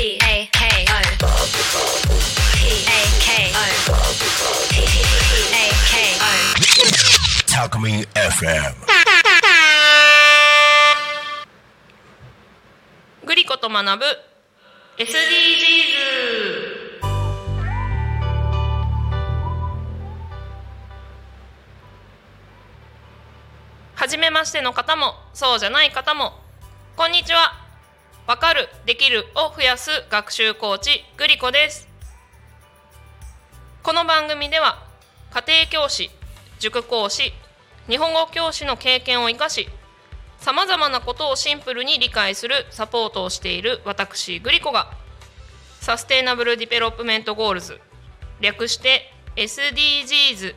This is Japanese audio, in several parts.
P A A A K O タクミン FM グリコと学ぶ SDGs 初めましての方もそうじゃない方もこんにちは。わかるできるを増やす学習コーチグリコです。この番組では家庭教師塾講師日本語教師の経験を生かしさまざまなことをシンプルに理解するサポートをしている私グリコが Sustainable Development Goals 略して SDGs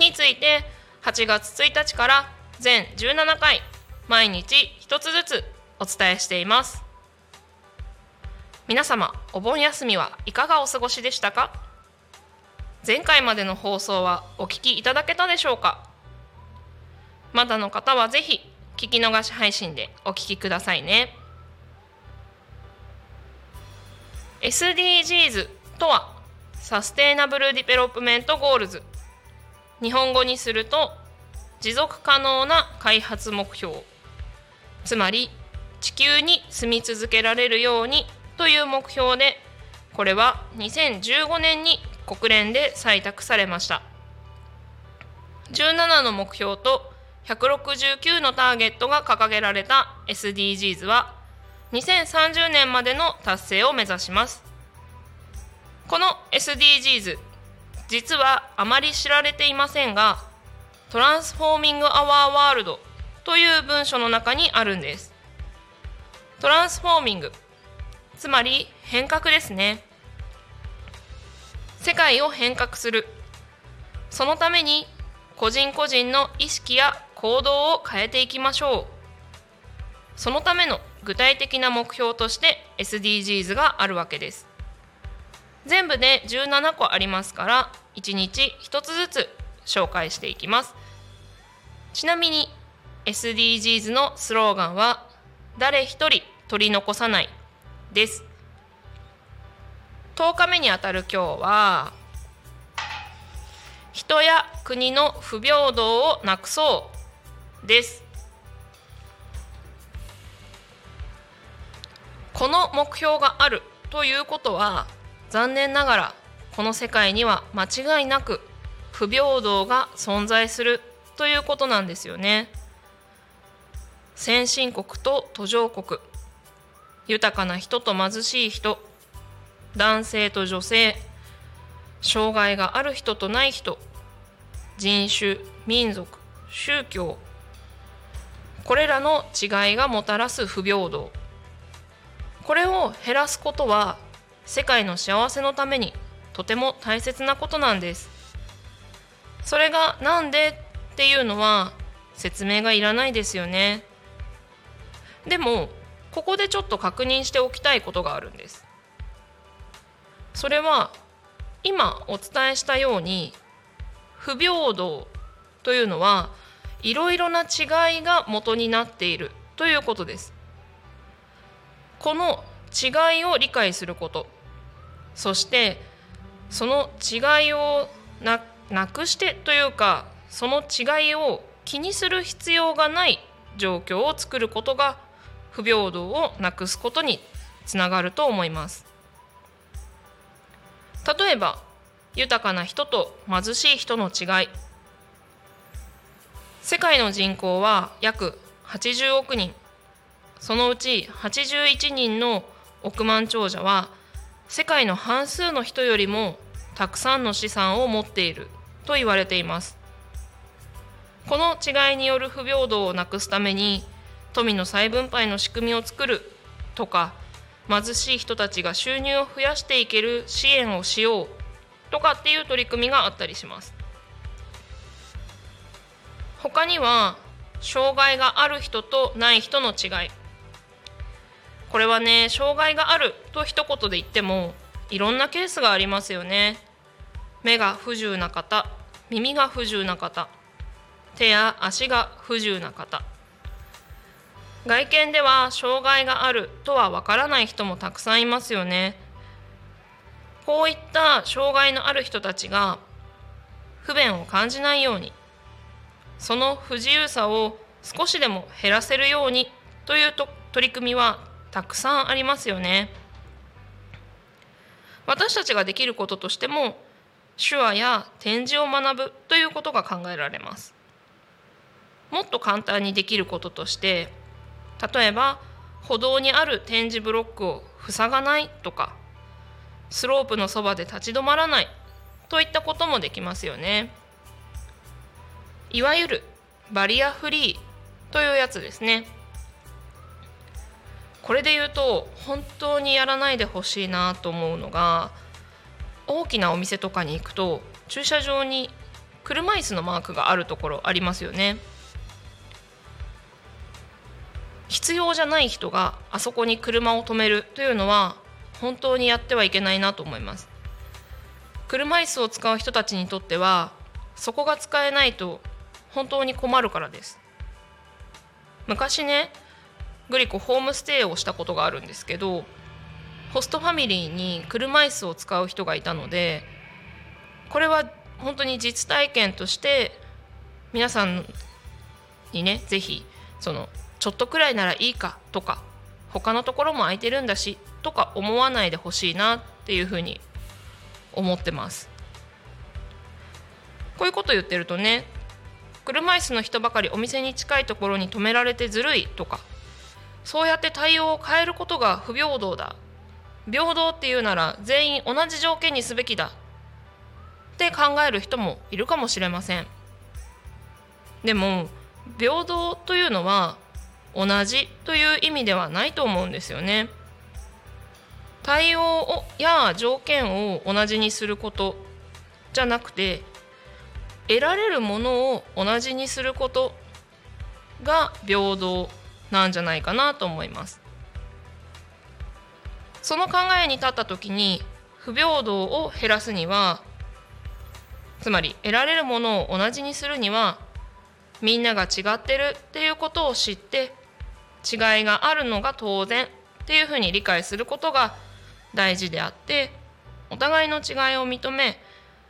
について8月1日から全17回毎日一つずつお伝えしています。皆様お盆休みはいかがお過ごしでしたか？前回までの放送はお聞きいただけたでしょうか？まだの方はぜひ聞き逃し配信でお聞きくださいね。SDGs とはSustainable Development Goals。日本語にすると持続可能な開発目標。つまり地球に住み続けられるようにという目標でこれは2015年に国連で採択されました。17の目標と169のターゲットが掲げられた SDGs は2030年までの達成を目指します。この SDGs 実はあまり知られていませんがトランスフォーミング・アワー・ワールドという文書の中にあるんです。トランスフォーミングつまり変革ですね。世界を変革する。そのために個人個人の意識や行動を変えていきましょう。そのための具体的な目標として SDGs があるわけです。全部で17個ありますから1日1つずつ紹介していきます。ちなみに SDGs のスローガンは誰一人取り残さない。です。10日目にあたる今日は人や国の不平等をなくそうです。この目標があるということは残念ながらこの世界には間違いなく不平等が存在するということなんですよね。先進国と途上国豊かな人と貧しい人男性と女性障害がある人とない人人種民族宗教これらの違いがもたらす不平等。これを減らすことは世界の幸せのためにとても大切なことなんです。それがなんでっていうのは説明がいらないですよね。でもここでちょっと確認しておきたいことがあるんです。それは今お伝えしたように不平等というのはいろいろな違いが元になっているということです。この違いを理解すること。そしてその違いをななくしてというかその違いを気にする必要がない状況を作ることが不平等をなくすことにつながると思います。例えば豊かな人と貧しい人の違い。世界の人口は約80億人。そのうち81人の億万長者は世界の半数の人よりもたくさんの資産を持っていると言われています。この違いによる不平等をなくすために富の再分配の仕組みを作るとか貧しい人たちが収入を増やしていける支援をしようとかっていう取り組みがあったりします。他には障害がある人とない人の違い。これはね障害があると一言で言ってもいろんなケースがありますよね。目が不自由な方耳が不自由な方手や足が不自由な方。外見では障害があるとはわからない人もたくさんいますよね。こういった障害のある人たちが不便を感じないようにその不自由さを少しでも減らせるようにというと取り組みはたくさんありますよね。私たちができることとしても手話や展示を学ぶということが考えられます。もっと簡単にできることとして例えば歩道にある点字ブロックを塞がないとかスロープのそばで立ち止まらないといったこともできますよね。いわゆるバリアフリーというやつですね。これで言うと本当にやらないでほしいなと思うのが大きなお店とかに行くと駐車場に車椅子のマークがあるところありますよね。必要じゃない人があそこに車を止めるというのは本当にやってはいけないなと思います。車椅子を使う人たちにとってはそこが使えないと本当に困るからです。昔ねグリコホームステイをしたことがあるんですけどホストファミリーに車椅子を使う人がいたのでこれは本当に実体験として皆さんにね是非そのちょっとくらいならいいかとか他のところも空いてるんだしとか思わないでほしいなっていうふうに思ってます。こういうこと言ってるとね車椅子の人ばかりお店に近いところに止められてずるいとかそうやって対応を変えることが不平等だ平等っていうなら全員同じ条件にすべきだって考える人もいるかもしれません。でも平等というのは同じという意味ではないと思うんですよね。対応をや条件を同じにすることじゃなくて得られるものを同じにすることが平等なんじゃないかなと思います。その考えに立った時に不平等を減らすにはつまり得られるものを同じにするにはみんなが違ってるっていうことを知って違いがあるのが当然っていうふうに理解することが大事であってお互いの違いを認め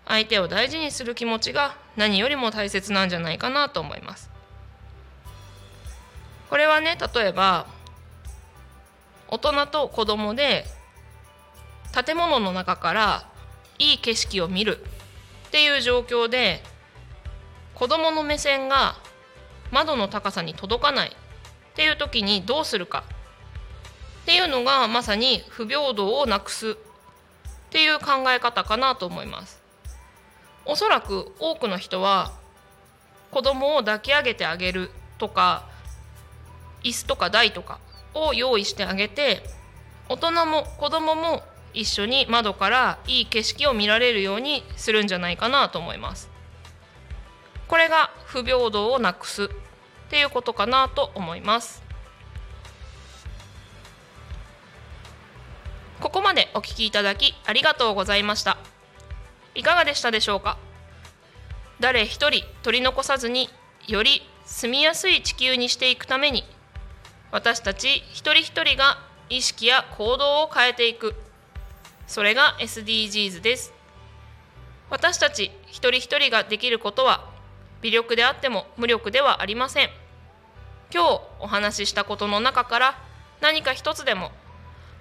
相手を大事にする気持ちが何よりも大切なんじゃないかなと思います。これはね例えば大人と子供で建物の中からいい景色を見るっていう状況で子供の目線が窓の高さに届かないっていう時にどうするかっていうのがまさに不平等をなくすっていう考え方かなと思います。おそらく多くの人は子供を抱き上げてあげるとか椅子とか台とかを用意してあげて大人も子供も一緒に窓からいい景色を見られるようにするんじゃないかなと思います。これが不平等をなくすっていうことかなと思います。ここまでお聞きいただきありがとうございました。いかがでしたでしょうか？誰一人取り残さずにより住みやすい地球にしていくために私たち一人一人が意識や行動を変えていく。それが SDGs です。私たち一人一人ができることは微力であっても無力ではありません。今日お話ししたことの中から何か一つでも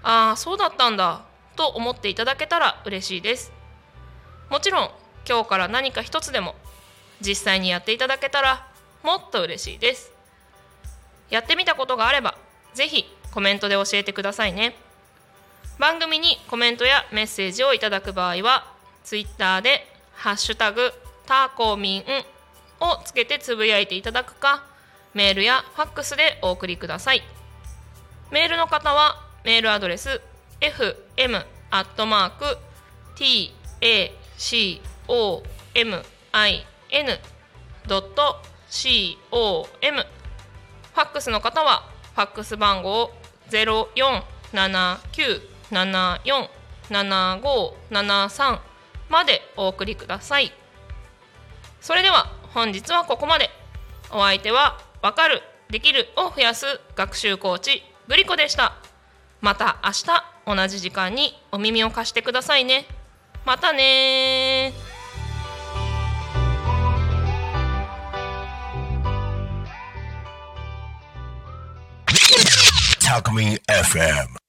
ああそうだったんだと思っていただけたら嬉しいです。もちろん今日から何か一つでも実際にやっていただけたらもっと嬉しいです。やってみたことがあれば是非コメントで教えてくださいね。番組にコメントやメッセージをいただく場合は Twitter で「ハッシュタグターコミン」をつけてつぶやいていただくかメールやファックスでお送りください。メールの方はメールアドレス fm.tacomin.com ファックスの方はファックス番号0479747573までお送りください。それでは本日はここまで。お相手はわかるできるを増やす学習コーチグリコでしたまた明日同じ時間にお耳を貸してくださいねまたね Talk Me FM.